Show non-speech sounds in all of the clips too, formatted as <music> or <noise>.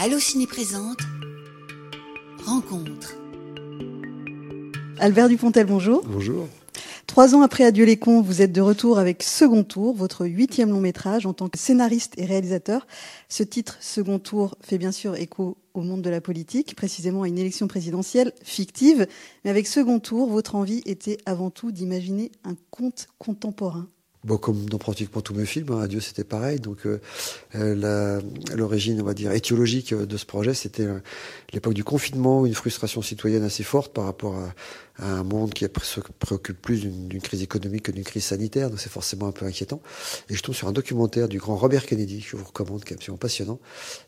Allociné présente Rencontre. Albert Dupontel, bonjour. Bonjour. Trois ans après Adieu les cons, vous êtes de retour avec Second Tour, votre huitième long métrage en tant que scénariste et réalisateur. Ce titre, Second Tour, fait bien sûr écho au monde de la politique, précisément à une élection présidentielle fictive. Mais avec Second Tour, votre envie était avant tout d'imaginer un conte contemporain. Bon, comme dans pratiquement tous mes films, hein, c'était pareil. Donc euh, euh l'origine, on va dire, étiologique de ce projet, c'était euh, l'époque du confinement, une frustration citoyenne assez forte par rapport à, un monde qui se préoccupe plus d'une crise économique que d'une crise sanitaire. Donc c'est forcément un peu inquiétant. Et je tombe sur un documentaire du grand Robert Kennedy que je vous recommande, qui est absolument passionnant.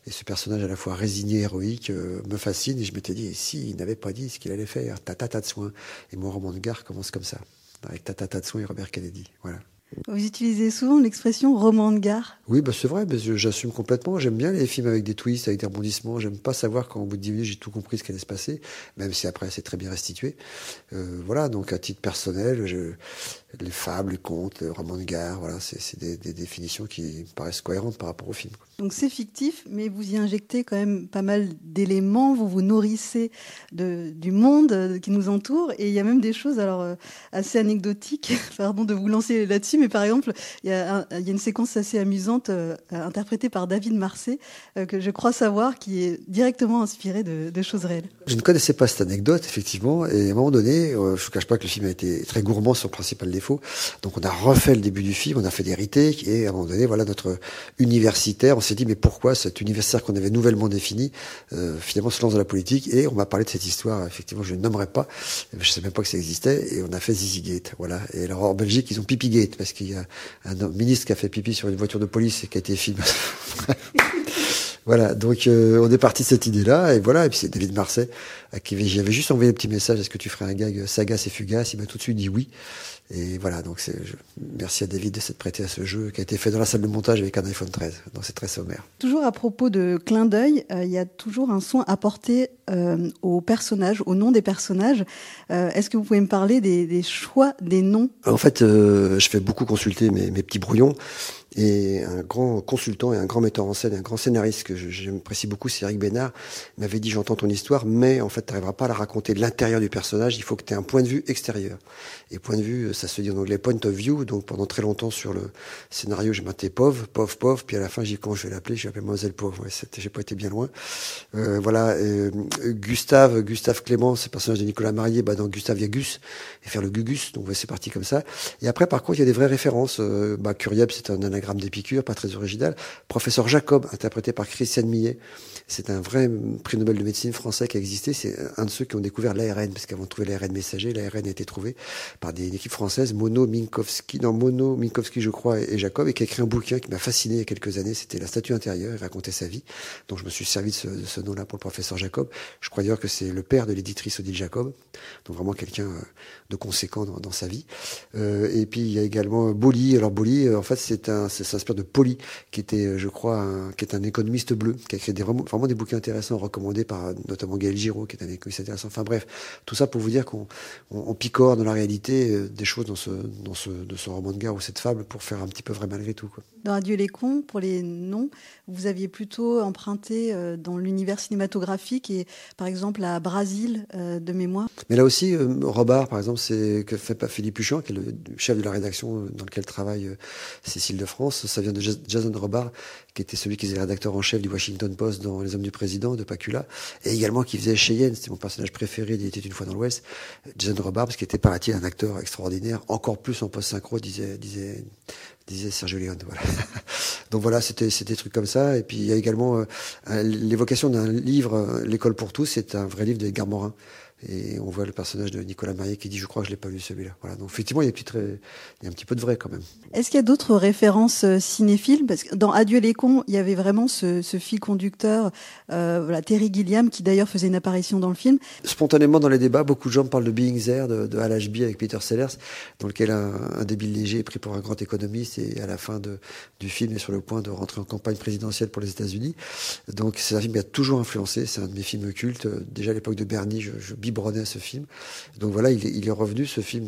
Et ce personnage à la fois résigné, héroïque, euh, me fascine. Et je m'étais dit, si il n'avait pas dit ce qu'il allait faire, tatata de soins. Et mon roman de gare commence comme ça, avec tatata de soins et Robert Kennedy. Voilà. Vous utilisez souvent l'expression roman de gare. Oui, bah c'est vrai, j'assume complètement. J'aime bien les films avec des twists, avec des rebondissements. J'aime pas savoir quand au bout de 10 minutes j'ai tout compris ce qui allait se passer, même si après c'est très bien restitué. Euh, voilà, donc à titre personnel, je, les fables, les contes, les romans de gare, voilà, c'est des, des, définitions qui me paraissent cohérentes par rapport au film. Donc c'est fictif, mais vous y injectez quand même pas mal d'éléments, vous vous nourrissez de, du monde qui nous entoure, et il y a même des choses alors euh, assez anecdotiques, <laughs> pardon de vous lancer là-dessus, mais par exemple, il y, a il y a une séquence assez amusante euh, interprétée par David Marseille, euh, que je crois savoir, qui est directement inspirée de, de, choses réelles. Je ne connaissais pas cette anecdote, effectivement, et à un moment donné, je ne vous cache pas que le film a été très gourmand sur le principal donc on a refait le début du film, on a fait des retakes et à un moment donné, voilà notre universitaire, on s'est dit mais pourquoi cet universitaire qu'on avait nouvellement défini euh, finalement se lance dans la politique? Et on m'a parlé de cette histoire. Effectivement, je ne nommerai pas, je ne savais même pas que ça existait et on a fait Zizigate, voilà. Et alors en Belgique, ils ont Pipigate parce qu'il y a un ministre qui a fait pipi sur une voiture de police et qui a été filmé. <laughs> Voilà, donc euh, on est parti de cette idée-là, et voilà, et puis c'est David Marseille à qui j'avais juste envoyé un petit message, est-ce que tu ferais un gag sagace et fugace Il m'a tout de suite dit oui. Et voilà, donc c'est, merci à David de s'être prêté à ce jeu qui a été fait dans la salle de montage avec un iPhone 13. Donc c'est très sommaire. Toujours à propos de clin d'œil, euh, il y a toujours un soin apporté euh, aux personnages, au nom des personnages. Euh, est-ce que vous pouvez me parler des, des choix des noms? En fait, je fais beaucoup consulter mes, mes petits brouillons. Et un grand consultant et un grand metteur en scène, un grand scénariste que j'apprécie beaucoup, c'est Eric Bénard, m'avait dit j'entends ton histoire, mais en fait tu n'arriveras pas à la raconter de l'intérieur du personnage, il faut que tu aies un point de vue extérieur. Et point de vue, ça se dit en anglais point of view, donc pendant très longtemps sur le scénario j'ai maté pauvre, pauvre, pauvre, puis à la fin j'ai dit comment je vais l'appeler, j'ai appelé Mademoiselle pauvre, ouais, j'ai pas été bien loin. Euh, voilà, euh, Gustave, Gustave Clément, c'est le personnage de Nicolas Marié, bah dans Gustave il y a Gus, et faire le Gugus, donc ouais, c'est parti comme ça. Et après par contre il y a des vraies références, euh, bah c'est un anagramme d'Épicure, pas très original. Professeur Jacob, interprété par Christiane Millet, c'est un vrai prix Nobel de médecine français qui a existé. C'est un de ceux qui ont découvert l'ARN, parce qu'avant de trouver l'ARN messager, l'ARN a été trouvé par des équipes françaises, Mono, Minkowski, non, Mono, Minkowski, je crois, et Jacob, et qui a écrit un bouquin qui m'a fasciné il y a quelques années. C'était La statue intérieure. Il racontait sa vie. Donc je me suis servi de ce, nom-là pour le professeur Jacob. Je crois d'ailleurs que c'est le père de l'éditrice Odile Jacob. Donc vraiment quelqu'un euh, de conséquent dans, dans sa vie. Euh, et puis il y a également Boli. Alors Boli, euh, en fait, c'est un, ça s'inspire de Poli, qui était, euh, je crois, un, qui est un économiste bleu, qui a écrit des, vraiment, vraiment des bouquins intéressants recommandés par notamment Gaël Giraud, qui est un économiste intéressant. Enfin bref, tout ça pour vous dire qu'on on, on picore dans la réalité des choses dans ce, dans ce, de ce roman de guerre ou cette fable pour faire un petit peu vrai malgré tout. Quoi. Dans Adieu les cons, pour les noms, vous aviez plutôt emprunté dans l'univers cinématographique et par exemple à Brasil de mémoire. Mais là aussi, euh, Robard, par exemple, c'est que fait pas Philippe Huchon, qui est le chef de la rédaction dans lequel travaille euh, Cécile de France. Ça vient de Jason Robard, qui était celui qui était rédacteur en chef du Washington Post dans Les Hommes du Président de Pacula, et également qui faisait Cheyenne, c'était mon personnage préféré, il était une fois dans l'Ouest, Jason Robard, parce qu'il était paraît-il un acteur extraordinaire, encore plus en post-synchro, disait, disait, disait Sergio Leone. <laughs> Donc voilà, c'était c'était des trucs comme ça. Et puis il y a également euh, l'évocation d'un livre, L'école pour tous, c'est un vrai livre d'Edgar Morin. Et on voit le personnage de Nicolas Marié qui dit Je crois que je l'ai pas lu celui-là. Voilà. Donc effectivement, il y, a il y a un petit peu de vrai quand même. Est-ce qu'il y a d'autres références cinéphiles? Parce que dans Adieu les cons, il y avait vraiment ce, ce fil conducteur, euh, voilà, Terry Gilliam, qui d'ailleurs faisait une apparition dans le film. Spontanément dans les débats, beaucoup de gens parlent de Being There, de, de Al Ashby avec Peter Sellers, dans lequel un, un débile léger est pris pour un grand économiste et à la fin de, du film est sur le point de rentrer en campagne présidentielle pour les États-Unis. Donc c'est un film qui a toujours influencé. C'est un de mes films cultes. Déjà à l'époque de Bernie, je, je biberonné à ce film. Donc voilà, il est, revenu ce film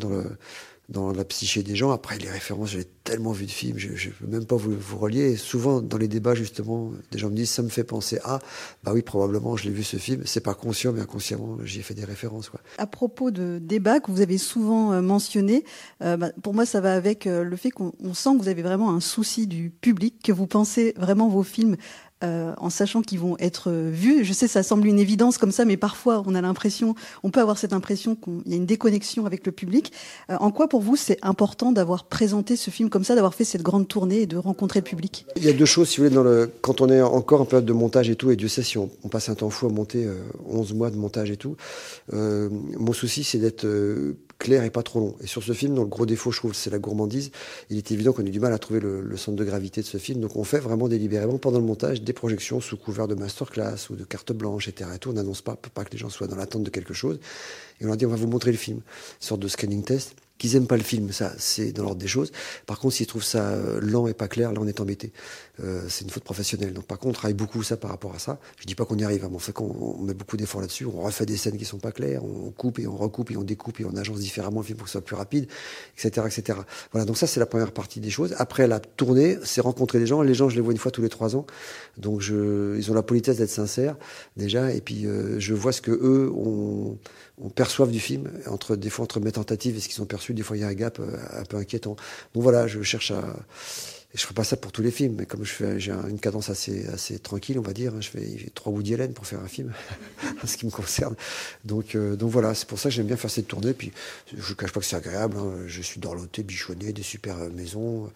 dans la psyché des gens. Après, les références, j'ai tellement vu de films, je ne peux même pas vous, relier. souvent, dans les débats, justement, des gens me disent, ça me fait penser à, bah oui, probablement, je l'ai vu ce film. C'est pas conscient, mais inconsciemment, j'y ai fait des références. À propos de débats que vous avez souvent euh, mentionnés, euh, bah, pour moi, ça va avec euh, le fait qu'on sent que vous avez vraiment un souci du public, que vous pensez vraiment vos films euh, en sachant qu'ils vont être vus. Je sais, ça semble une évidence comme ça, mais parfois on a l'impression, on peut avoir cette impression qu'il y a une déconnexion avec le public. Euh, en quoi pour vous c'est important d'avoir présenté ce film comme ça, d'avoir fait cette grande tournée et de rencontrer le public? Il y a deux choses, si vous voulez, dans le... quand on est encore en période de montage et tout, et Dieu sait si on, passe un temps fou à monter, 11 euh, mois de montage et tout, mon souci c'est d'être clair et pas trop long. Et sur ce film, dont le gros défaut, je trouve, c'est la gourmandise, il est évident qu'on a du mal à trouver le, centre de gravité de ce film. Donc on fait vraiment délibérément pendant le montage des projections sous couvert de masterclass ou de carte blanche, etc. Et tout. On n'annonce pas, pas que les gens soient dans l'attente de quelque chose. Et on leur dit, on va vous montrer le film. Une sorte de scanning test. Qu'ils aiment pas le film, ça, c'est dans l'ordre des choses. Par contre, s'ils trouvent ça euh, lent et pas clair, là, on est embêté. Euh, c'est une faute professionnelle. Donc, par contre, on travaille beaucoup ça par rapport à ça. Je dis pas qu'on y arrive, hein, mais on fait qu'on met beaucoup d'efforts là-dessus. On refait des scènes qui sont pas claires, on coupe et on recoupe et on découpe et on agence différemment le film pour que ce soit plus rapide, etc., etc. Voilà. Donc ça, c'est la première partie des choses. Après, la tournée, c'est rencontrer les gens. Les gens, je les vois une fois tous les trois ans. Donc, je, ils ont la politesse d'être sincères, déjà. Et puis, euh, je vois ce que eux, on, on perçoit du film, entre, des fois entre mes tentatives et ce qu'ils ont perçu, des fois il y a un gap euh, un peu inquiétant. Donc voilà, je cherche à, et je ferai pas ça pour tous les films, mais comme je fais, j'ai une cadence assez, assez tranquille, on va dire. Hein, je fais trois Woody Allen pour faire un film, <laughs> en ce qui me concerne. Donc, euh, donc voilà, c'est pour ça que j'aime bien faire cette tournée. Puis, je ne cache pas que c'est agréable. Hein. Je suis dorloté, bichonné, des super maisons,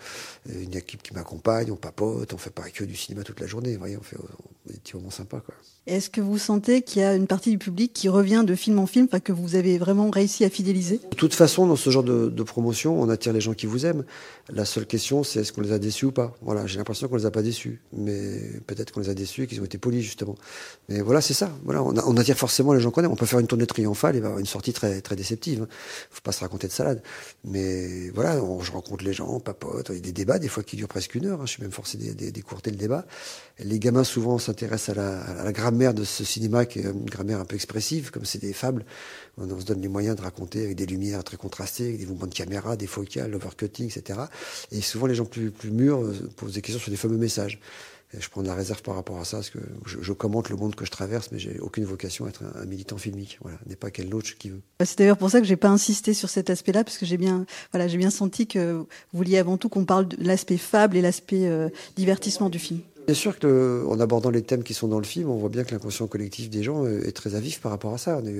euh, une équipe qui m'accompagne, on papote, on fait pas que du cinéma toute la journée. Vous voyez, on fait des petits moments sympas, quoi. Est-ce que vous sentez qu'il y a une partie du public qui revient de film en film, que vous avez vraiment réussi à fidéliser? De toute façon, dans ce genre de, de promotion, on attire les gens qui vous aiment. La seule question, c'est est-ce qu'on les a déçus ou pas. Voilà, j'ai l'impression qu'on les a pas déçus, mais peut-être qu'on les a déçus qu'ils ont été polis justement. Mais voilà, c'est ça. Voilà, on, attire forcément les gens qu'on aime. On peut faire une tournée triomphale et avoir une sortie très très déceptive. Hein. Faut pas se raconter de salade. Mais voilà, je rencontre les gens, on papote. Il y a des débats des fois qui durent presque une heure. Hein. Je suis même forcé d'écourter le débat. Les gamins souvent s'intéressent à la, à la grammaire de ce cinéma qui est une grammaire un peu expressive, comme c'est des fables. On, se donne les moyens de raconter avec des lumières très contrastées, avec des mouvements de caméra, des focales, l'overcutting, etc. Et souvent, les gens plus, plus mûrs euh, posent des questions sur des fameux messages. Et je prends de la réserve par rapport à ça, parce que je, commente le monde que je traverse, mais j'ai aucune vocation à être un, militant filmique. Voilà, n'est pas quel autre qui veut. Bah, c'est d'ailleurs pour ça que j'ai pas insisté sur cet aspect-là, parce que j'ai bien, voilà, j'ai bien senti que vous vouliez avant tout qu'on parle de l'aspect fable et l'aspect euh, divertissement du film. Bien sûr que, en abordant les thèmes qui sont dans le film, on voit bien que l'inconscient collectif des gens est très à vif par rapport à ça. On a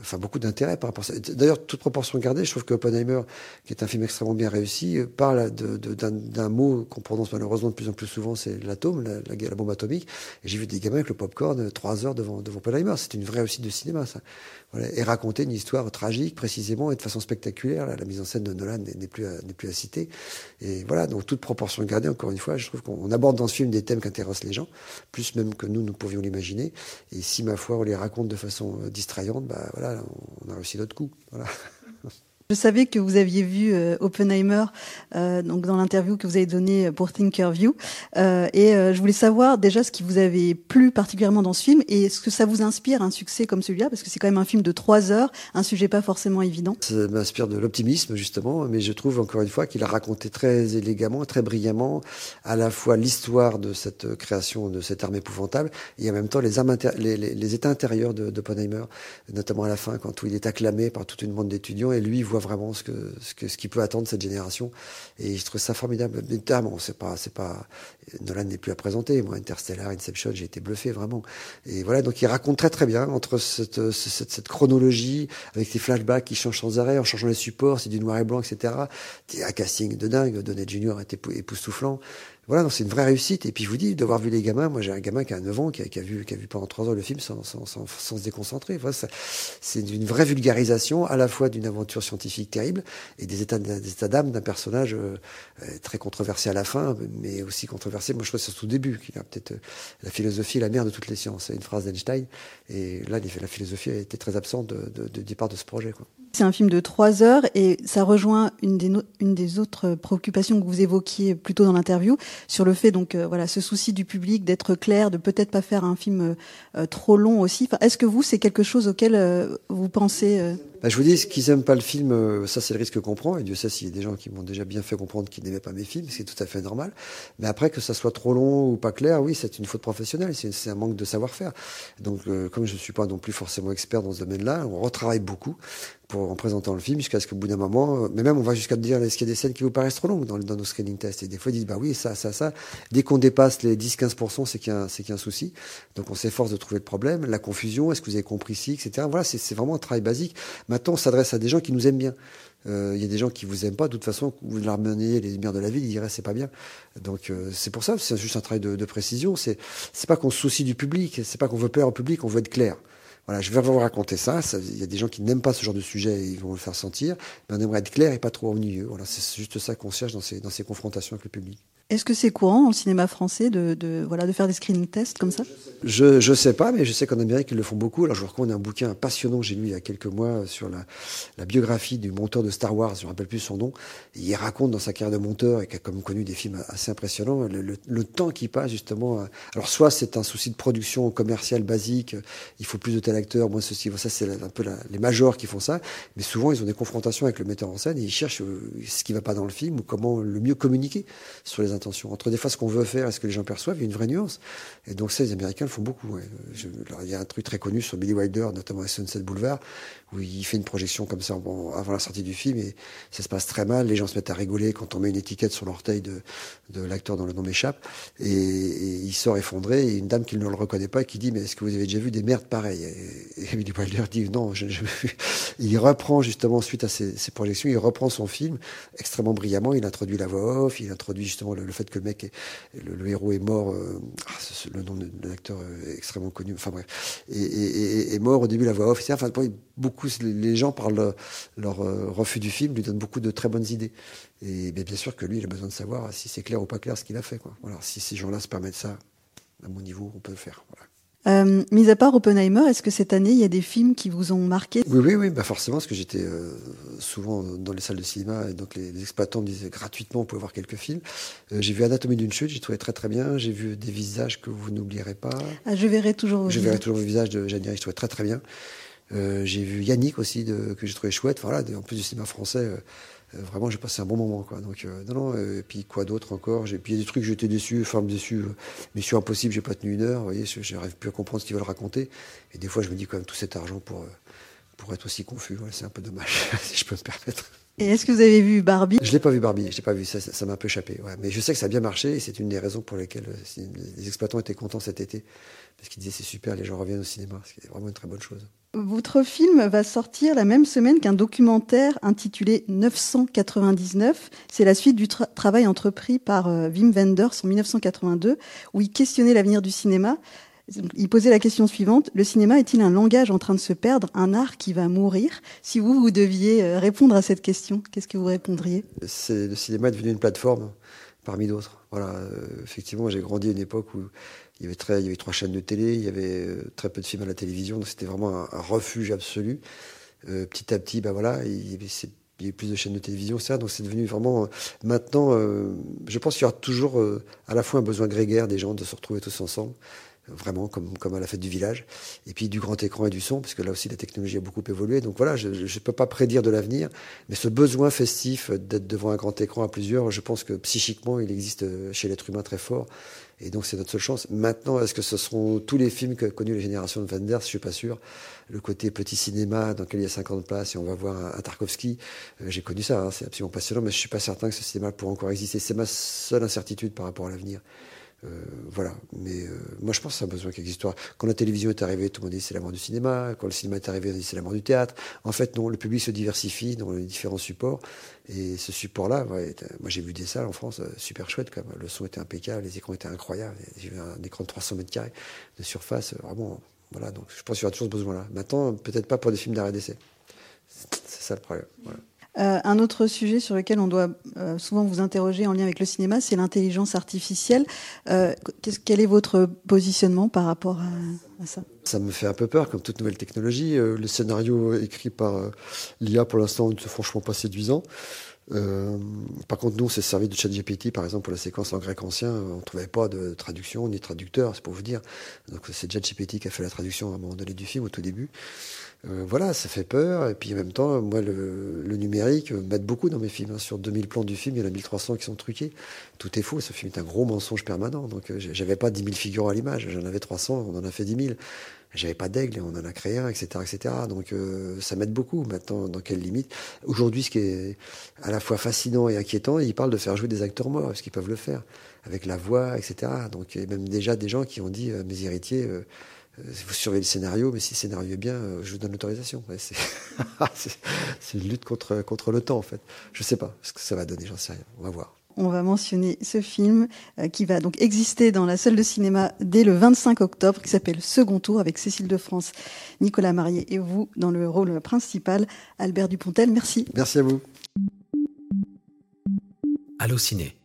enfin, beaucoup d'intérêt par rapport à ça. D'ailleurs, toute proportion gardée, je trouve que Oppenheimer, qui est un film extrêmement bien réussi, parle d'un mot qu'on prononce malheureusement de plus en plus souvent, c'est l'atome, la, la, bombe atomique. J'ai vu des gamins avec le popcorn trois heures devant, devant Oppenheimer. C'est une vraie réussite de cinéma, ça. Voilà, et raconter une histoire tragique, précisément, et de façon spectaculaire. La, mise en scène de Nolan n'est plus, n'est plus à citer. Et voilà, donc toute proportion gardée, encore une fois, je trouve qu'on aborde dans ce film des thèmes qui intéressent les gens, plus même que nous, nous pouvions l'imaginer. Et si, ma foi, on les raconte de façon euh, distrayante, bah voilà, on a réussi notre coup. Je savais que vous aviez vu euh, Oppenheimer euh, donc dans l'interview que vous avez donnée pour Thinkerview euh, et euh, je voulais savoir déjà ce qui vous avait plu particulièrement dans ce film et ce que ça vous inspire un succès comme celui-là parce que c'est quand même un film de trois heures, un sujet pas forcément évident. Ça m'inspire de l'optimisme justement, mais je trouve encore une fois qu'il a raconté très élégamment, très brillamment à la fois l'histoire de cette création de cette arme épouvantable et en même temps les, armes les, les, états intérieurs d'Oppenheimer, notamment à la fin quand il est acclamé par toute une bande d'étudiants et lui voit vraiment ce que ce que ce qui peut attendre cette génération. Et je trouve ça formidable. Notamment, c'est pas c'est pas Nolan n'est plus à présenter. Moi, Interstellar, Inception, j'ai été bluffé vraiment. Et voilà, donc il raconte très très bien entre cette cette, cette chronologie avec ces flashbacks qui changent sans arrêt en changeant les supports, c'est du noir et blanc, etc. Un casting de dingue. Donnet Junior était époustouflant. Voilà, c'est une vraie réussite. Et puis je vous dis, d'avoir vu les gamins, moi j'ai un gamin qui a 9 ans, qui a, vu, qui a vu pendant 3 heures le film sans, sans, se déconcentrer. Voilà, c'est une vraie vulgarisation à la fois d'une aventure scientifique terrible et des états, d'âme d'un personnage euh, très controversé à la fin, mais aussi controversé, moi je trouve c'est tout début, qu'il a peut-être euh, la philosophie la mère de toutes les sciences. C'est une phrase d'Einstein. Et là, la philosophie a été très absente de, départ de ce projet. C'est un film de trois heures et ça rejoint une des, autres préoccupations que vous évoquiez plus tôt dans l'interview sur le fait donc euh, voilà ce souci du public d'être clair, de peut-être pas faire un film euh, trop long aussi. Est-ce que vous c'est quelque chose auquel euh, vous pensez bah, je vous dis, qu'ils n'aiment pas le film, euh, ça c'est le risque qu'on prend. Et Dieu sait s'il y a des gens qui m'ont déjà bien fait comprendre qu'ils n'aimaient pas mes films, c'est tout à fait normal. Mais après, que ça soit trop long ou pas clair, oui, c'est une faute professionnelle, c'est un manque de savoir-faire. Donc, euh, comme je ne suis pas non plus forcément expert dans ce domaine-là, on retravaille beaucoup pour, en présentant le film jusqu'à ce qu'au bout d'un moment, euh, mais même on va jusqu'à dire est-ce qu'il y a des scènes qui vous paraissent trop longues dans, nos screening tests? Et des fois, ils disent bah oui, ça, ça, ça. Dès qu'on dépasse les 10-15%, c'est qu'il y, qu'il y a un souci. Donc, on s'efforce de trouver le problème, la confusion, est-ce que vous avez compris ici, etc. Voilà, c'est vraiment un travail basique. Maintenant, on s'adresse à des gens qui nous aiment bien. Euh, il y a des gens qui vous aiment pas. De toute façon, vous leur meniez les lumières de la ville, ils diraient c'est pas bien. Donc euh, c'est pour ça, c'est juste un travail de, de précision. C'est c'est pas qu'on se soucie du public, c'est pas qu'on veut plaire au public, on veut être clair. Voilà, je vais vous raconter ça. Il y a des gens qui n'aiment pas ce genre de sujet et ils vont le faire sentir. Mais on aimerait être clair et pas trop ennuyeux. Voilà, c'est juste ça qu'on cherche dans ces, dans ces confrontations avec le public. Est-ce que c'est courant au cinéma français de, de, voilà, de faire des screening tests comme ça? Je je sais pas, mais je sais qu'en Amérique, ils le font beaucoup. Alors, je vous recommande un bouquin passionnant j'ai lu il y a quelques mois sur la, la biographie du monteur de Star Wars, je ne me rappelle plus son nom. il raconte dans sa carrière de monteur, et qui a comme connu des films assez impressionnants, le, le, le temps qui passe justement. Alors, soit c'est un souci de production commerciale basique, il faut plus de tel acteur, moins ceci. Ça, c'est un peu la, les majors qui font ça. Mais souvent, ils ont des confrontations avec le metteur en scène et ils cherchent euh, ce qui va pas dans le film ou comment le mieux communiquer sur les Entre des fois ce qu'on veut faire et ce que les gens perçoivent, il y a une vraie nuance. Et donc ça, les Américains le font beaucoup. Il y a un truc très connu sur Billy Wilder, notamment à Sunset Boulevard, où il fait une projection comme ça avant la sortie du film et ça se passe très mal. Les gens se mettent à rigoler quand on met une étiquette sur l'orteil de, de l'acteur dont le nom m'échappe. Et, il sort effondré et une dame qui ne le reconnaît pas qui dit mais est-ce que vous avez déjà vu des merdes pareilles? Et, et <laughs> Billy Wilder dit non, je n'ai jamais vu. Il reprend justement suite à ces, ces, projections, il reprend son film extrêmement brillamment. Il introduit la voix off, il introduit justement le, le fait que le mec, le, héros est mort. Euh, ah, le nom de l'acteur extrêmement connu. Enfin bref, est mort au début la voix off. Enfin beaucoup les gens par le, leur euh, refus du film lui donnent beaucoup de très bonnes idées. Et bien, sûr que lui, il a besoin de savoir si c'est clair ou pas clair ce qu'il a fait. Voilà, si ces gens-là se permettent ça, à mon niveau, on peut le faire. Euh, mis à part Oppenheimer, est-ce que cette année il y a des films qui vous ont marqué? Oui, oui, oui, bah forcément, parce que j'étais euh, souvent dans les salles de cinéma et donc les, les exploitants me disaient gratuitement, on pouvait voir quelques films. Euh, j'ai vu Anatomie d'une chute, j'ai trouvé très très bien. J'ai vu des visages que vous n'oublierez pas. Ah, je verrai toujours. Je verrai toujours le visage de Jeanne je trouvais très très bien. J'ai vu Yannick aussi de, que j'ai trouvé chouette. Voilà, en plus du cinéma français, vraiment j'ai passé un bon moment quoi. Donc euh, non non. et puis quoi d'autre encore? J'ai puis il y a des trucs j'étais déçu, enfin déçu. Mission impossible, j'ai pas tenu une heure. Vous voyez, j'arrive plus à comprendre ce qu'ils veulent raconter. Et des fois je me dis quand même tout cet argent pour pour être aussi confus. Ouais, c'est un peu dommage <laughs> si je peux me permettre. Et est-ce que vous avez vu Barbie? Je l'ai pas vu Barbie, je l'ai pas vu, ça, ça, ça m'a un peu échappé. Ouais. Mais je sais que ça a bien marché et c'est une des raisons pour lesquelles les exploitants étaient contents cet été. Parce qu'ils disaient c'est super, les gens reviennent au cinéma, ce qui est vraiment une très bonne chose. Votre film va sortir la même semaine qu'un documentaire intitulé 999. C'est la suite du tra travail entrepris par euh, Wim Wenders en 1982, où il questionnait l'avenir du cinéma. Il posait la question suivante le cinéma est-il un langage en train de se perdre, un art qui va mourir? Si vous, vous deviez euh, répondre à cette question, qu'est-ce que vous répondriez? Le cinéma est devenu une plateforme parmi d'autres. Voilà, euh, effectivement, j'ai grandi à une époque où il y avait très, il y avait trois chaînes de télé, il y avait euh, très peu de films à la télévision, donc c'était vraiment un, refuge absolu. Euh, petit à petit, ben voilà, il y avait, plus de chaînes de télévision, donc c'est devenu vraiment. Maintenant, je pense qu'il y aura toujours à la fois un besoin grégaire des gens de se retrouver tous ensemble, vraiment comme, comme à la fête du village, et puis du grand écran et du son, parce que là aussi la technologie a beaucoup évolué. Donc voilà, je ne peux pas prédire de l'avenir, mais ce besoin festif d'être devant un grand écran à plusieurs, je pense que psychiquement, il existe chez l'être humain très fort. Et donc c'est notre seule chance. Maintenant, est-ce que ce seront tous les films que connu les générations de Wenders Je suis pas sûr. Le côté petit cinéma dans lequel il y a 50 places et on va voir un, un Tarkovsky, euh, j'ai connu ça, hein, c'est absolument passionnant, mais je suis pas certain que ce cinéma pourra encore exister. C'est ma seule incertitude par rapport à l'avenir. Euh, voilà, mais euh, moi je pense que c'est un besoin qui existe. Quand la télévision est arrivée, tout le monde dit c'est la mort du cinéma. Quand le cinéma est arrivé, on dit c'est la mort du théâtre. En fait, non, le public se diversifie dans les différents supports. Et ce support-là, moi j'ai vu des salles en France euh, super chouettes. Le son était impeccable, les écrans étaient incroyables. J'ai vu un écran de 300 mètres carrés de surface, vraiment. Voilà, donc je pense qu'il y aura toujours ce besoin-là. Maintenant, peut-être pas pour des films d'arrêt d'essai. C'est ça le problème. Voilà. Euh, un autre sujet sur lequel on doit euh, souvent vous interroger en lien avec le cinéma, c'est l'intelligence artificielle. Euh, qu quel est votre positionnement par rapport à, à, ça? Ça me fait un peu peur, comme toute nouvelle technologie. Euh, le scénario écrit par l'IA, pour l'instant, ne franchement pas séduisant. Euh, par contre, nous, on s'est servi de ChatGPT, par exemple, pour la séquence en grec ancien. On ne trouvait pas de traduction ni de traducteur, c'est pour vous dire. Donc, c'est ChatGPT qui a fait la traduction à un moment donné du film, au tout début. euh, voilà, ça fait peur. Et puis en même temps, moi, le, numérique m'aide beaucoup dans mes films. Hein. Sur 2000 plans du film, il y en a 1300 qui sont truqués. Tout est faux. Ce film est un gros mensonge permanent. Donc, euh, j'avais pas 10 000 figurants à l'image. J'en avais 300, on en a fait 10 000. J'avais pas d'aigle, on en a créé un, etc., etc. Donc, euh, ça m'aide beaucoup. Maintenant, dans quelle limite Aujourd'hui, ce qui est à la fois fascinant et inquiétant, il parle de faire jouer des acteurs morts, parce qu'ils peuvent le faire avec la voix, etc. Donc, il y a même déjà des gens qui ont dit, mes héritiers vous euh, surveillez le scénario, mais si le scénario est bien, euh, je vous donne l'autorisation. <laughs> c'est une lutte contre, contre le temps, en fait. Je sais pas ce que ça va donner, j'en sais rien. On va voir. On va mentionner ce film euh, qui va donc exister dans la salle de cinéma dès le 25 octobre, qui s'appelle Second Tour, avec Cécile de France, Nicolas Marié et vous dans le rôle principal, Albert Dupontel. Merci. Merci à vous. Allô Ciné